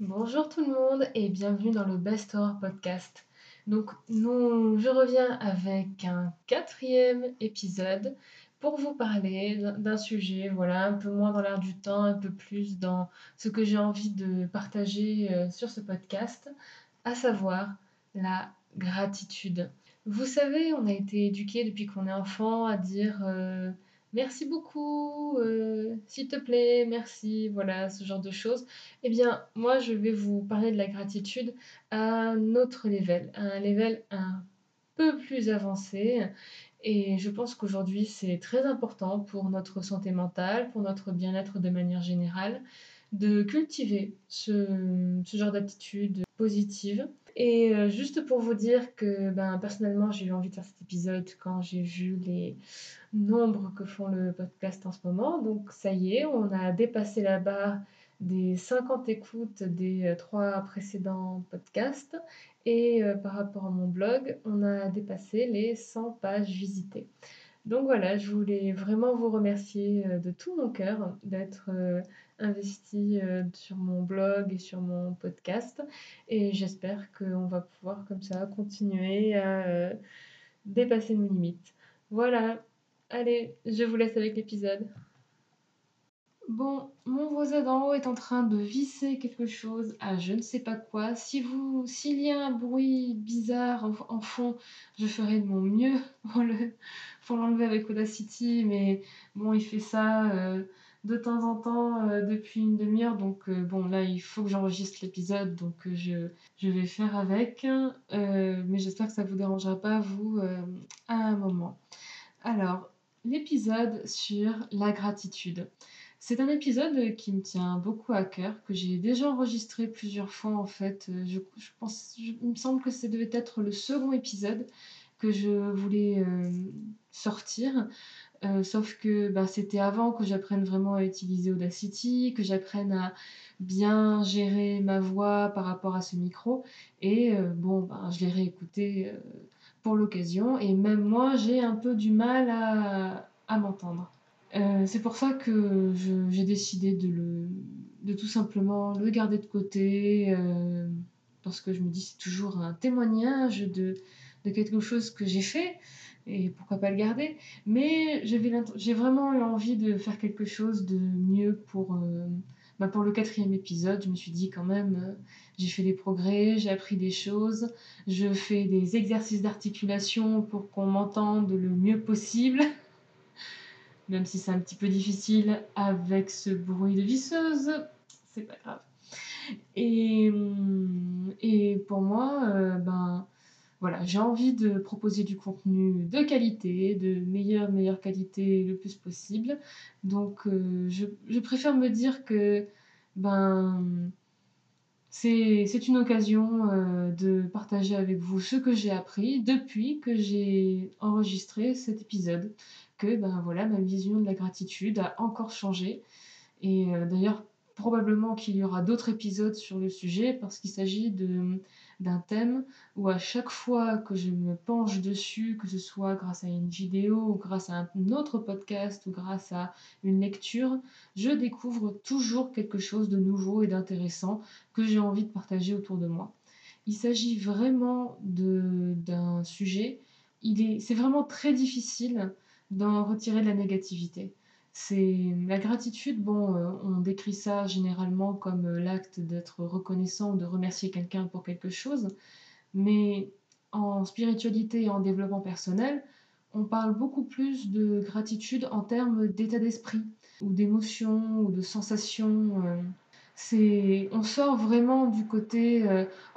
Bonjour tout le monde et bienvenue dans le Best Horror Podcast. Donc nous, je reviens avec un quatrième épisode pour vous parler d'un sujet, voilà, un peu moins dans l'air du temps, un peu plus dans ce que j'ai envie de partager euh, sur ce podcast, à savoir la gratitude. Vous savez, on a été éduqué depuis qu'on est enfant à dire euh, merci beaucoup, euh, s'il te plaît, merci, voilà, ce genre de choses. Eh bien, moi, je vais vous parler de la gratitude à un autre level, à un level un peu plus avancé. Et je pense qu'aujourd'hui, c'est très important pour notre santé mentale, pour notre bien-être de manière générale, de cultiver ce, ce genre d'attitude positive. Et euh, juste pour vous dire que ben, personnellement, j'ai eu envie de faire cet épisode quand j'ai vu les nombres que font le podcast en ce moment. Donc ça y est, on a dépassé la barre des 50 écoutes des euh, trois précédents podcasts. Et euh, par rapport à mon blog, on a dépassé les 100 pages visitées. Donc voilà, je voulais vraiment vous remercier euh, de tout mon cœur d'être euh, investi euh, sur mon blog et sur mon podcast. Et j'espère qu'on va pouvoir comme ça continuer à dépasser nos limites. Voilà, allez, je vous laisse avec l'épisode. Bon, mon voisin d'en haut est en train de visser quelque chose à je ne sais pas quoi. Si vous, s'il y a un bruit bizarre en, fond, je ferai de mon mieux pour le, pour l'enlever avec Audacity, mais bon, il fait ça euh, de temps en temps euh, depuis une demi-heure, donc euh, bon, là, il faut que j'enregistre l'épisode, donc je, vais faire avec, mais j'espère que ça vous dérangera pas vous à un moment. Alors, l'épisode sur la gratitude. C'est un épisode qui me tient beaucoup à cœur, que j'ai déjà enregistré plusieurs fois en fait. Euh, je, pense, il me semble que ça devait être le second épisode que je voulais euh, sortir. Euh, sauf que bah, c'était avant que j'apprenne vraiment à utiliser Audacity, que j'apprenne à bien gérer ma voix par rapport à ce micro. Et bon, bah, je l'ai réécouté pour l'occasion. Et même moi, j'ai un peu du mal à m'entendre. Euh, c'est pour ça que j'ai décidé de le de tout simplement le garder de côté, euh, parce que je me dis c'est toujours un témoignage de de quelque chose que j'ai fait et pourquoi pas le garder? Mais j'ai vraiment eu envie de faire quelque chose de mieux pour, bah, pour le quatrième épisode. Je me suis dit quand même, j'ai fait des progrès, j'ai appris des choses, je fais des exercices d'articulation pour qu'on m'entende le mieux possible. Même si c'est un petit peu difficile avec ce bruit de visseuse, c'est pas grave. Et, et pour moi, euh, ben voilà, j'ai envie de proposer du contenu de qualité, de meilleure, meilleure qualité le plus possible. Donc euh, je, je, préfère me dire que ben c'est une occasion euh, de partager avec vous ce que j'ai appris depuis que j'ai enregistré cet épisode que ben voilà, ma vision de la gratitude a encore changé. Et euh, d'ailleurs, probablement qu'il y aura d'autres épisodes sur le sujet parce qu'il s'agit d'un thème où à chaque fois que je me penche dessus, que ce soit grâce à une vidéo ou grâce à un autre podcast ou grâce à une lecture, je découvre toujours quelque chose de nouveau et d'intéressant que j'ai envie de partager autour de moi. Il s'agit vraiment d'un sujet, c'est vraiment très difficile d'en retirer de la négativité. C'est la gratitude, bon, euh, on décrit ça généralement comme euh, l'acte d'être reconnaissant ou de remercier quelqu'un pour quelque chose, mais en spiritualité et en développement personnel, on parle beaucoup plus de gratitude en termes d'état d'esprit ou d'émotion ou de sensation. Euh. c'est, on sort vraiment du côté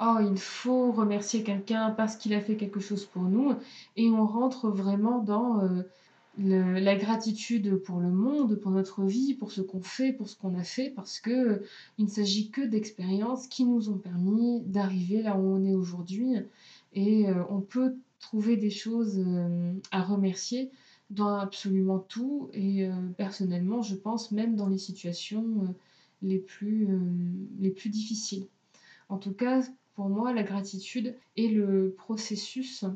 oh il faut remercier quelqu'un parce qu'il a fait quelque chose pour nous et on rentre vraiment dans la gratitude pour le monde, pour notre vie, pour ce qu'on fait, pour ce qu'on a fait, parce que euh, il ne s'agit que d'expériences qui nous ont permis d'arriver là où on est aujourd'hui. Et euh, on peut trouver des choses euh, à remercier dans absolument tout. Et personnellement, je pense même dans les situations les, plus, les plus difficiles. En tout cas, pour moi, la gratitude est le processus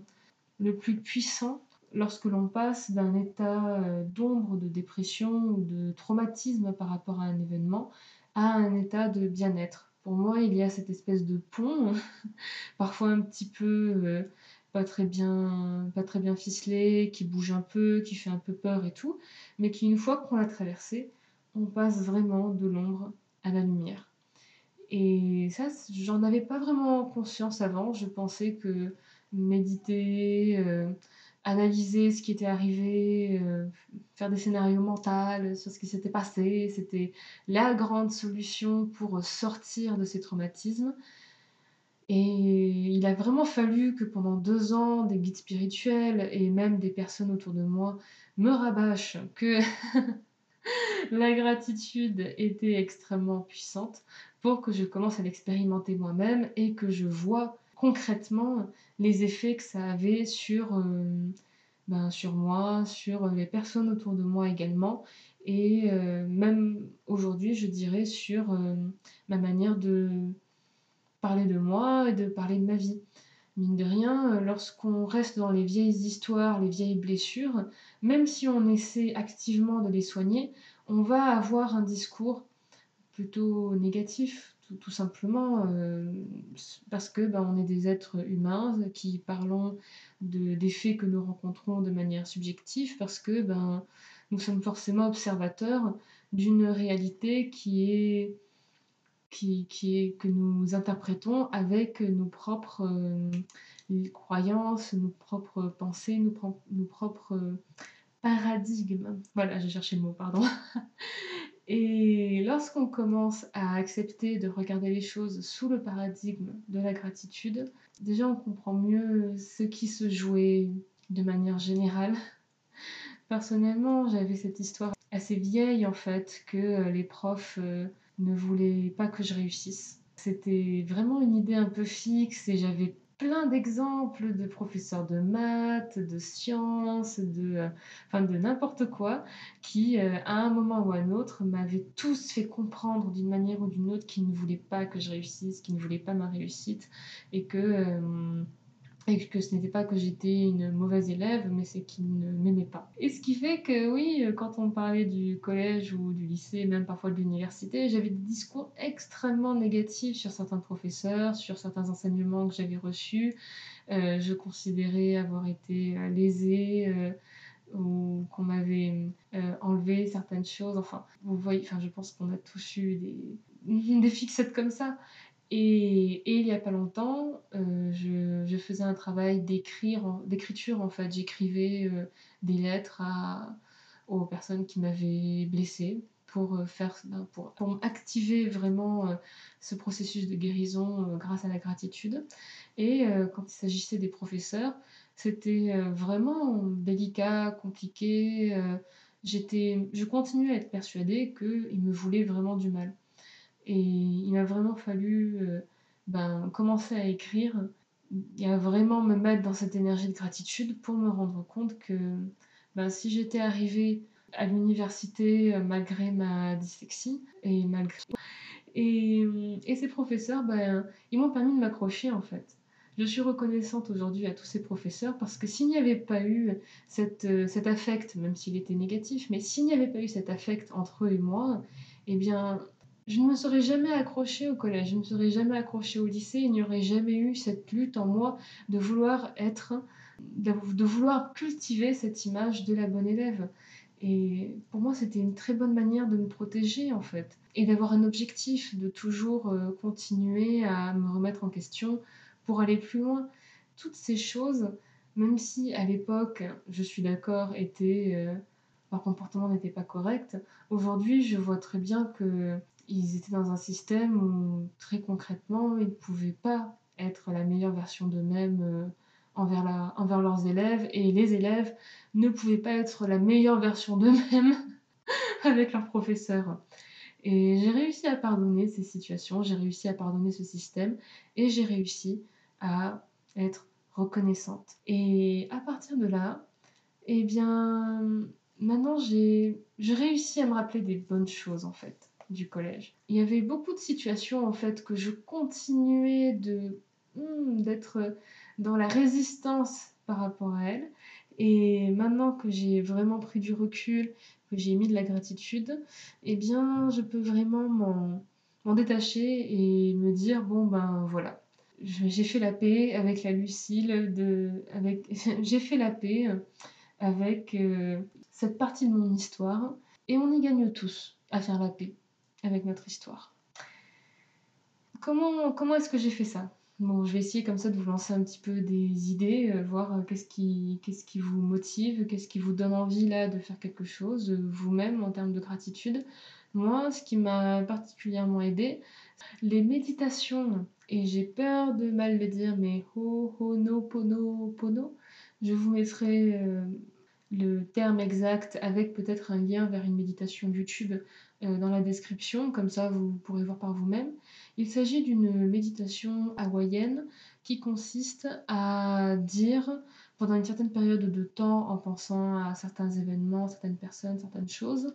le plus puissant lorsque l'on passe d'un état euh, d'ombre, de dépression ou de traumatisme par rapport à un événement à un état de bien-être. pour moi, il y a cette espèce de pont, parfois un petit peu euh, pas très bien, pas très bien ficelé, qui bouge un peu, qui fait un peu peur et tout, mais qui une fois qu'on l'a traversé, on passe vraiment de l'ombre à la lumière. Et ça, j'en avais pas vraiment conscience avant. Je pensais que méditer, euh, analyser ce qui était arrivé, euh, faire des scénarios mentaux sur ce qui s'était passé, c'était la grande solution pour sortir de ces traumatismes. Et il a vraiment fallu que pendant deux ans, des guides spirituels et même des personnes autour de moi me rabâchent que la gratitude était extrêmement puissante pour que je commence à l'expérimenter moi-même et que je vois concrètement les effets que ça avait sur, euh, ben, sur moi, sur les personnes autour de moi également, et euh, même aujourd'hui, je dirais, sur euh, ma manière de parler de moi et de parler de ma vie. Mine de rien, lorsqu'on reste dans les vieilles histoires, les vieilles blessures, même si on essaie activement de les soigner, on va avoir un discours plutôt négatif, tout, simplement euh, parce que ben, on est des êtres humains qui parlons de, des faits que nous rencontrons de manière subjective, parce que ben, nous sommes forcément observateurs d'une réalité qui est, qui, qui, est que nous interprétons avec nos propres euh, croyances, nos propres pensées, nos, nos propres paradigmes. Voilà, j'ai cherché le mot, pardon. Et lorsqu'on commence à accepter de regarder les choses sous le paradigme de la gratitude, déjà on comprend mieux ce qui se jouait de manière générale. Personnellement, j'avais cette histoire assez vieille en fait que euh, les profs euh, ne voulaient pas que je réussisse. C'était vraiment une idée un peu fixe et j'avais plein d'exemples de professeurs de maths, de sciences, de, euh, enfin de n'importe quoi, qui, euh, à un moment ou à un autre, m'avaient tous fait comprendre d'une manière ou d'une autre qu'ils ne voulaient pas que je réussisse, qu'ils ne voulaient pas ma réussite, et que euh, et que ce n'était pas que j'étais une mauvaise élève, mais c'est qu'ils ne m'aimaient pas. Et ce qui fait que oui, quand on parlait du collège ou du lycée, même parfois de l'université, j'avais des discours extrêmement négatifs sur certains professeurs, sur certains enseignements que j'avais reçus. Euh, je considérais avoir été euh, lésée. Euh, ou qu'on m'avait enlevé certaines choses. Enfin, vous voyez, enfin, je pense qu'on a tous eu des, des fixettes comme ça. Et, il n'y a pas longtemps, euh, je, faisais un travail d'écriture en fait. J'écrivais euh, des lettres aux personnes qui m'avaient blessée pour, euh, faire, ben, pour, pour activer vraiment ce processus de guérison grâce à la gratitude. Et quand il s'agissait des professeurs, c'était vraiment délicat, compliqué. je continuais à être persuadée qu'ils me voulaient vraiment du mal. Et il m'a vraiment fallu euh, ben, commencer à écrire et à vraiment me mettre dans cette énergie de gratitude pour me rendre compte que ben, si j'étais arrivée à l'université euh, malgré ma dyslexie et malgré et, et ces professeurs ben, ils m'ont permis de m'accrocher en fait. Je suis reconnaissante aujourd'hui à tous ces professeurs parce que s'il n'y avait pas eu cette, euh, cet affect, même s'il était négatif, mais s'il n'y avait pas eu cet affect entre eux et moi, eh bien, je ne me serais jamais accrochée au collège, je ne me serais jamais accrochée au lycée, il n'y aurait jamais eu cette lutte en moi de vouloir être, de, vouloir cultiver cette image de la bonne élève. Et pour moi, c'était une très bonne manière de me protéger en fait, et d'avoir un objectif, de toujours euh, continuer à me remettre en question pour aller plus loin. Toutes ces choses, même si à l'époque, je suis d'accord, étaient... Euh, leur comportement n'était pas correct. Aujourd'hui, je vois très bien que ils étaient dans un système où très concrètement, ils ne pouvaient pas être la meilleure version d'eux-mêmes euh, envers, leurs élèves et les élèves ne pouvaient pas être la meilleure version d'eux-mêmes avec leurs professeurs. Et j'ai réussi à pardonner ces situations, j'ai réussi à pardonner ce système et j'ai réussi à être reconnaissante. Et à partir de là, eh bien, maintenant j'ai réussi à me rappeler des bonnes choses en fait du collège. Il y avait beaucoup de situations en fait que je continuais hmm, d'être dans la résistance par rapport à elles. Et maintenant que j'ai vraiment pris du recul, que j'ai mis de la gratitude, eh bien, je peux vraiment m'en détacher et me dire bon ben voilà, j'ai fait la paix avec la Lucille, avec, j'ai fait la paix avec euh, cette partie de mon histoire et on y gagne tous à faire la paix avec notre histoire. Comment, comment est-ce que j'ai fait ça? Bon, je vais essayer comme ça de vous lancer un petit peu des idées, euh, voir euh, qu'est-ce qui, vous motive, qu'est-ce qui vous donne envie là de faire quelque chose, vous-même en termes de gratitude. Moi, ce qui m'a particulièrement aidé, les méditations, et j'ai peur de mal le dire, mais ho, ho, no, pono, pono, je vous mettrai euh, le terme exact avec peut-être un lien vers une méditation YouTube euh, dans la description, comme ça vous pourrez voir par vous-même. Il s'agit d'une méditation hawaïenne qui consiste à dire pendant une certaine période de temps en pensant à certains événements, certaines personnes, certaines choses,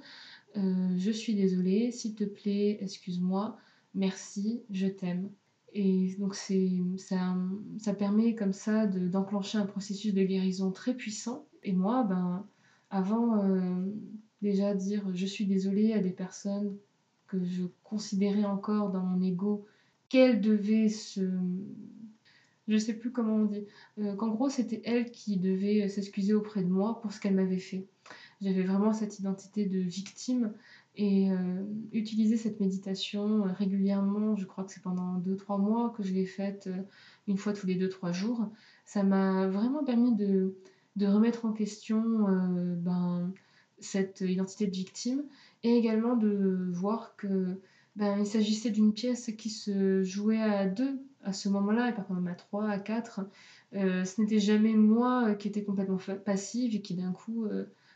euh, je suis désolée, s'il te plaît, excuse-moi, merci, je t'aime. Et donc ça, ça permet comme ça d'enclencher un processus de guérison très puissant. Et moi, ben, avant euh, déjà dire je suis désolée à des personnes que je considérais encore dans mon ego qu'elles devaient se... Je sais plus comment on dit. Euh, qu'en gros, c'était elles qui devaient s'excuser auprès de moi pour ce qu'elles m'avaient fait. J'avais vraiment cette identité de victime et euh, utiliser cette méditation euh, régulièrement, je crois que c'est pendant 2-3 mois que je l'ai faite euh, une fois tous les 2-3 jours, ça m'a vraiment permis de, de, remettre en question ben, cette identité de victime et également de voir que ben, il s'agissait d'une pièce qui se jouait à deux à ce moment-là et pas même à trois, à quatre. ce n'était jamais moi qui étais complètement passive et qui d'un coup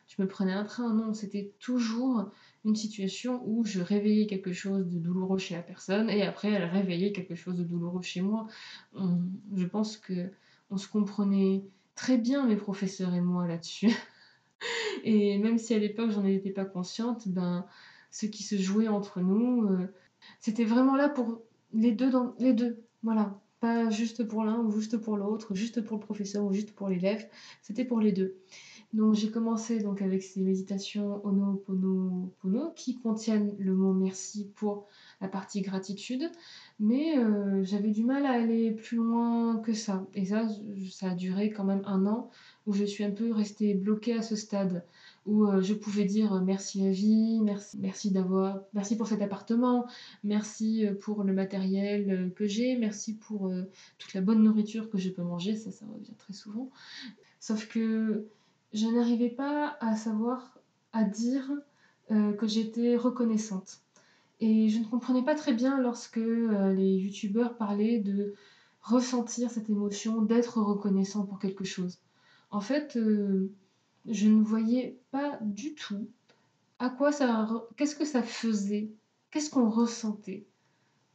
je me prenais un train. Non, c'était toujours une situation où je réveillais quelque chose de douloureux chez la personne et après elle réveillait quelque chose de douloureux chez moi. je pense que on se comprenait très bien mes professeurs et moi là-dessus. et même si à l'époque j'en étais pas consciente, ben ce qui se jouait entre nous, euh, c'était vraiment là pour les deux dans les deux. Voilà, pas juste pour l'un ou juste pour l'autre, juste pour le professeur ou juste pour l'élève, c'était pour les deux. Donc j'ai commencé donc avec ces méditations Pono qui contiennent le mot merci pour la partie gratitude, mais euh, j'avais du mal à aller plus loin que ça. Et ça, ça a duré quand même un an où je suis un peu restée bloquée à ce stade où euh, je pouvais dire merci la vie, merci, merci d'avoir, merci pour cet appartement, merci euh, pour le matériel que j'ai, merci pour toute la bonne nourriture que je peux manger, ça, ça revient très souvent. Sauf que je n'arrivais pas à savoir, à dire euh, que j'étais reconnaissante. Et je ne comprenais pas très bien lorsque euh, les youtubeurs parlaient de ressentir cette émotion, d'être reconnaissant pour quelque chose. En fait, euh, je ne voyais pas du tout à quoi ça, qu'est-ce que ça faisait, qu'est-ce qu'on ressentait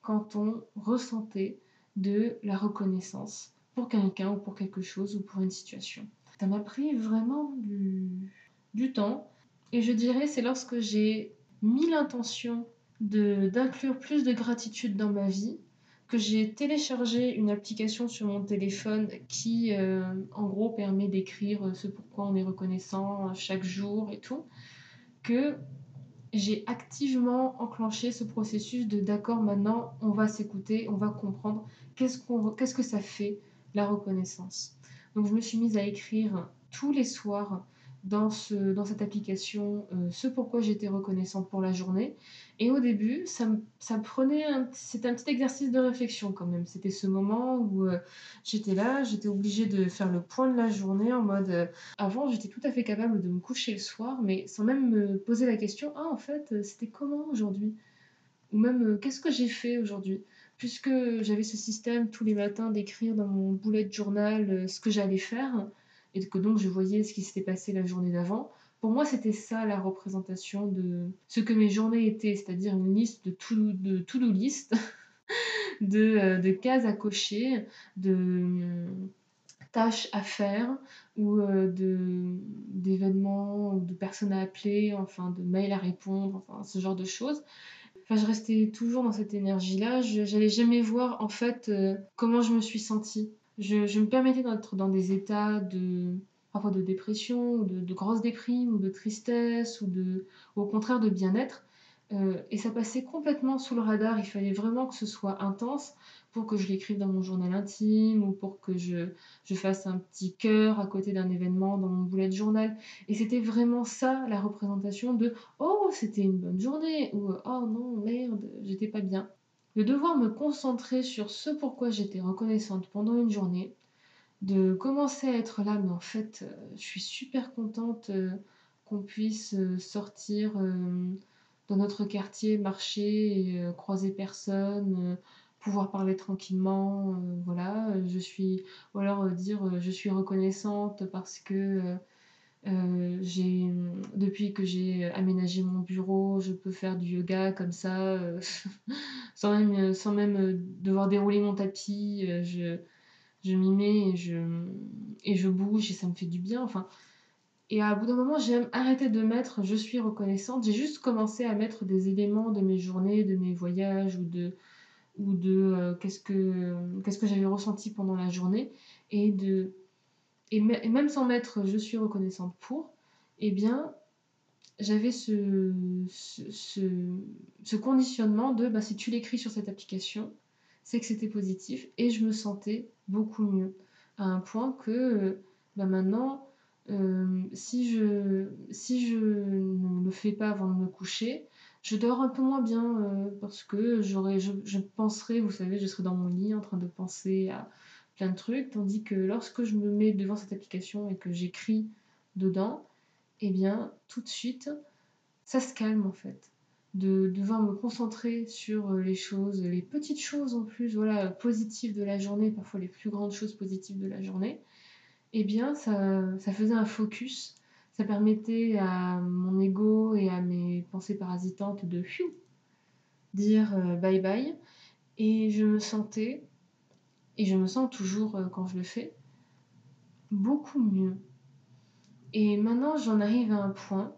quand on ressentait de la reconnaissance pour quelqu'un ou pour quelque chose ou pour une situation. Ça m'a pris vraiment du, temps. Et je dirais, c'est lorsque j'ai mis l'intention d'inclure plus de gratitude dans ma vie, que j'ai téléchargé une application sur mon téléphone qui, euh, en gros, permet d'écrire ce pourquoi on est reconnaissant chaque jour et tout, que j'ai activement enclenché ce processus de d'accord, maintenant, on va s'écouter, on va comprendre qu'est-ce qu'est-ce que ça fait la reconnaissance. Donc je me suis mise à écrire tous les soirs dans, ce, dans cette application euh, ce pourquoi j'étais reconnaissante pour la journée. Et au début, ça, prenait c'était un petit exercice de réflexion quand même. C'était ce moment où euh, j'étais là, j'étais obligée de faire le point de la journée en mode euh, avant j'étais tout à fait capable de me coucher le soir, mais sans même me poser la question ah en fait c'était comment aujourd'hui? Ou même qu'est-ce que j'ai fait aujourd'hui? Puisque j'avais ce système tous les matins d'écrire dans mon boulet de journal euh, ce que j'allais faire, et que donc je voyais ce qui s'était passé la journée d'avant, pour moi c'était ça la représentation de ce que mes journées étaient, c'est-à-dire une liste de to-do de to list, de, euh, de, cases à cocher, de euh, tâches à faire ou d'événements ou de personnes à appeler, enfin de mails à répondre, enfin ce genre de choses je restais toujours dans cette énergie-là. Je n'allais jamais voir en fait euh, comment je me suis sentie. Je, me permettais d'être dans des états de parfois de dépression, ou de, grosse déprime, ou de tristesse, ou, de, au contraire de bien-être, Euh, et ça passait complètement sous le radar. Il fallait vraiment que ce soit intense pour que je l'écrive dans mon journal intime ou pour que je, fasse un petit cœur à côté d'un événement dans mon boulet de journal. Et c'était vraiment ça la représentation de Oh, c'était une bonne journée ou Oh non, merde, j'étais pas bien. De devoir me concentrer sur ce pourquoi j'étais reconnaissante pendant une journée, de commencer à être là, mais en fait, euh, je suis super contente euh, qu'on puisse euh, sortir dans notre quartier, marcher, et, croiser personne, pouvoir parler tranquillement, voilà. Je suis, ou alors dire je suis reconnaissante parce que j'ai, depuis que j'ai aménagé mon bureau, je peux faire du yoga comme ça, sans même, sans même devoir dérouler mon tapis. je, je m'y mets et je, et je bouge et ça me fait du bien. Enfin, et à bout d'un moment, j'ai arrêté de mettre je suis reconnaissante. J'ai juste commencé à mettre des éléments de mes journées, de mes voyages ou de, ou de euh, qu'est-ce que, qu'est-ce que j'avais ressenti pendant la journée. Et, de, et, même sans mettre je suis reconnaissante pour, eh bien, j'avais ce, ce, ce, conditionnement de bah, si tu l'écris sur cette application, c'est que c'était positif et je me sentais beaucoup mieux. À un point que bah maintenant, euh, si, je, si je ne le fais pas avant de me coucher, je dors un peu moins bien euh, parce que j'aurais, je, je penserais, vous savez, je serais dans mon lit en train de penser à plein de trucs, tandis que lorsque je me mets devant cette application et que j'écris dedans, eh bien, tout de suite, ça se calme en fait de devoir me concentrer sur euh, les choses, les petites choses en plus, voilà, positives de la journée, parfois les plus grandes choses positives de la journée, eh bien, ça, ça faisait un focus. Permettait à mon ego et à mes pensées parasitantes de dire euh, bye bye. Et je me sentais, et je me sens toujours euh, quand je le fais, beaucoup mieux. Et maintenant, j'en arrive à un point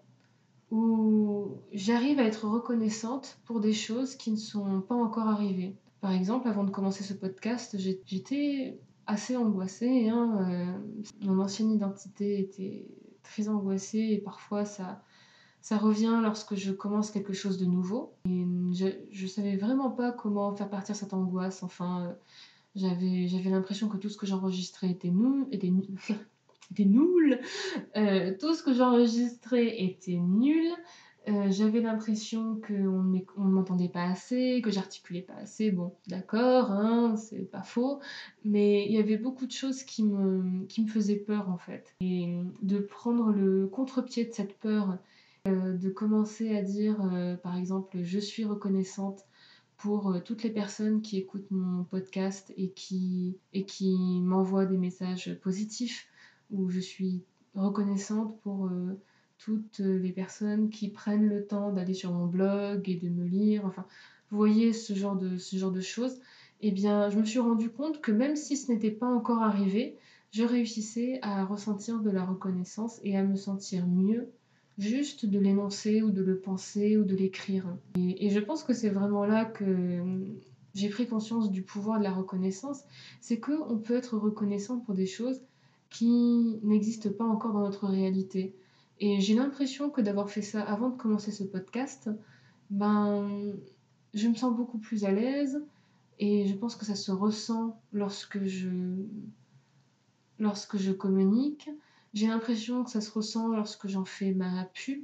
où j'arrive à être reconnaissante pour des choses qui ne sont pas encore arrivées. Par exemple, avant de commencer ce podcast, j'étais assez angoissée. Hein, euh, mon ancienne identité était très angoissée et parfois ça, ça revient lorsque je commence quelque chose de nouveau. Et je ne savais vraiment pas comment faire partir cette angoisse. Enfin, j'avais, l'impression que tout ce que j'enregistrais était, était, était nul. Euh, tout ce que j'enregistrais était nul. Euh, j'avais l'impression qu'on ne m'entendait pas assez, que j'articulais pas assez. Bon, d'accord, hein, c'est pas faux. Mais il y avait beaucoup de choses qui me, qui me faisaient peur en fait. Et de prendre le contre-pied de cette peur, euh, de commencer à dire, par exemple, je suis reconnaissante pour toutes les personnes qui écoutent mon podcast et qui, et qui m'envoient des messages positifs où je suis reconnaissante pour euh, toutes les personnes qui prennent le temps d'aller sur mon blog et de me lire. Enfin, vous voyez ce genre de, ce genre de choses. Eh bien, je me suis rendu compte que même si ce n'était pas encore arrivé, je réussissais à ressentir de la reconnaissance et à me sentir mieux juste de l'énoncer ou de le penser ou de l'écrire. Et, et, je pense que c'est vraiment là que j'ai pris conscience du pouvoir de la reconnaissance, c'est qu'on peut être reconnaissant pour des choses qui n'existent pas encore dans notre réalité. Et j'ai l'impression que d'avoir fait ça avant de commencer ce podcast, ben, je me sens beaucoup plus à l'aise et je pense que ça se ressent lorsque je, lorsque je communique. J'ai l'impression que ça se ressent lorsque j'en fais ma pub.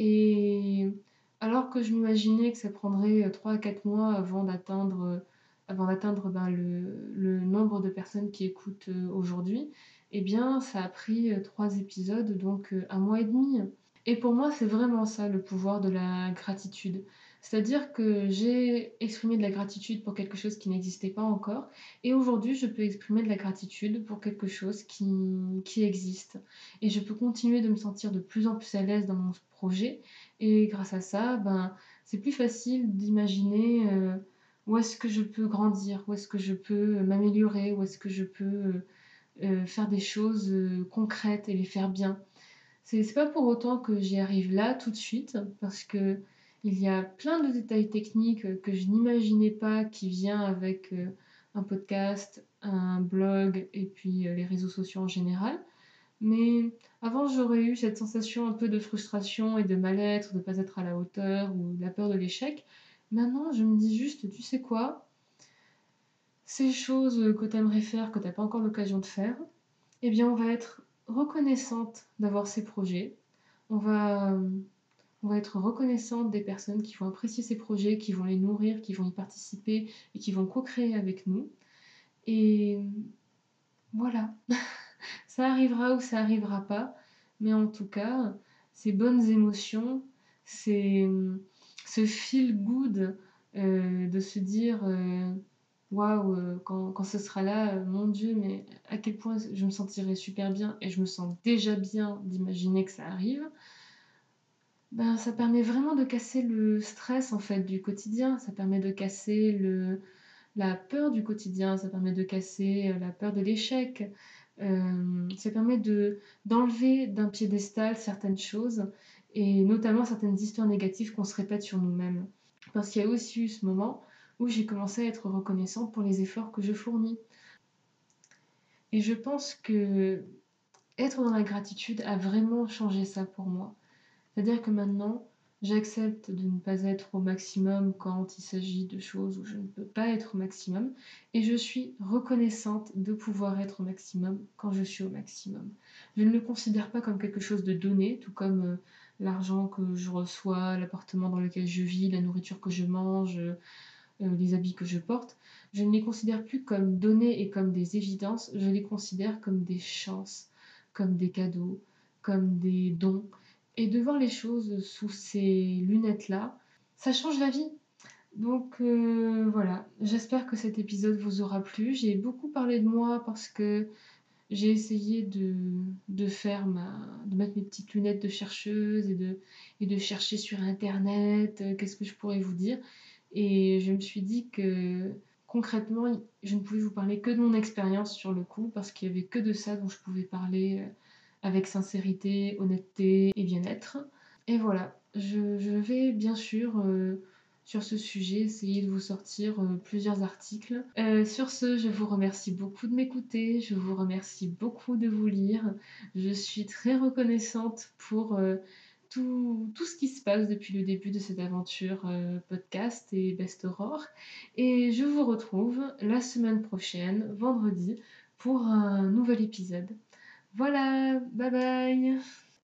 Et alors que je m'imaginais que ça prendrait 3 à 4 mois avant d'atteindre avant d'atteindre ben, le, le, nombre de personnes qui écoutent euh, aujourd'hui, eh bien, ça a pris euh, trois épisodes, donc euh, un mois et demi. Et pour moi, c'est vraiment ça le pouvoir de la gratitude. C'est-à-dire que j'ai exprimé de la gratitude pour quelque chose qui n'existait pas encore, et aujourd'hui, je peux exprimer de la gratitude pour quelque chose qui, qui existe. Et je peux continuer de me sentir de plus en plus à l'aise dans mon projet, et grâce à ça, ben, c'est plus facile d'imaginer euh, où est-ce que je peux grandir, où est-ce que je peux m'améliorer, où est-ce que je peux faire des choses euh, concrètes et les faire bien. C'est pas pour autant que j'y arrive là tout de suite, parce que il y a plein de détails techniques que je n'imaginais pas qui vient avec euh, un podcast, un blog et puis les réseaux sociaux en général. Mais avant, j'aurais eu cette sensation un peu de frustration et de mal-être, de ne pas être à la hauteur ou la peur de l'échec. Maintenant, je me dis juste, tu sais quoi? Ces choses que tu aimerais faire, que tu n'as pas encore l'occasion de faire, eh bien, on va être reconnaissante d'avoir ces projets. On va, on va être reconnaissante des personnes qui vont apprécier ces projets, qui vont les nourrir, qui vont y participer et qui vont co-créer avec nous. Et voilà. ça arrivera ou ça arrivera pas. Mais en tout cas, ces bonnes émotions, c'est ce feel good euh, de se dire euh, waouh, euh, quand, quand, ce sera là, mon Dieu, mais à quel point je me sentirai super bien et je me sens déjà bien d'imaginer que ça arrive. Ben, ça permet vraiment de casser le stress en fait du quotidien, ça permet de casser le, la peur du quotidien, ça permet de casser la peur de l'échec, euh, ça permet de, d'enlever d'un piédestal certaines choses et notamment certaines histoires négatives qu'on se répète sur nous-mêmes. Parce qu'il y a aussi eu ce moment où j'ai commencé à être reconnaissante pour les efforts que je fournis. Et je pense que être dans la gratitude a vraiment changé ça pour moi. C'est-à-dire que maintenant, J'accepte de ne pas être au maximum quand il s'agit de choses où je ne peux pas être au maximum et je suis reconnaissante de pouvoir être au maximum quand je suis au maximum. Je ne le considère pas comme quelque chose de donné, tout comme euh, l'argent que je reçois, l'appartement dans lequel je vis, la nourriture que je mange, euh, les habits que je porte. Je ne les considère plus comme donnés et comme des évidences, je les considère comme des chances, comme des cadeaux, comme des dons et de voir les choses sous ces lunettes-là, ça change la vie. Donc euh, voilà, j'espère que cet épisode vous aura plu. J'ai beaucoup parlé de moi parce que j'ai essayé de, faire ma, de mettre mes petites lunettes de chercheuse et de, et de chercher sur internet euh, qu'est-ce que je pourrais vous dire. Et je me suis dit que concrètement, je ne pouvais vous parler que de mon expérience sur le coup parce qu'il n'y avait que de ça dont je pouvais parler euh, avec sincérité, honnêteté et bien-être. Et voilà, je, vais bien sûr euh, sur ce sujet essayer de vous sortir euh, plusieurs articles. Sur ce, je vous remercie beaucoup de m'écouter, je vous remercie beaucoup de vous lire. Je suis très reconnaissante pour tout, ce qui se passe depuis le début de cette aventure podcast et Best Aurore. Et je vous retrouve la semaine prochaine, vendredi, pour un nouvel épisode. Voilà, bye bye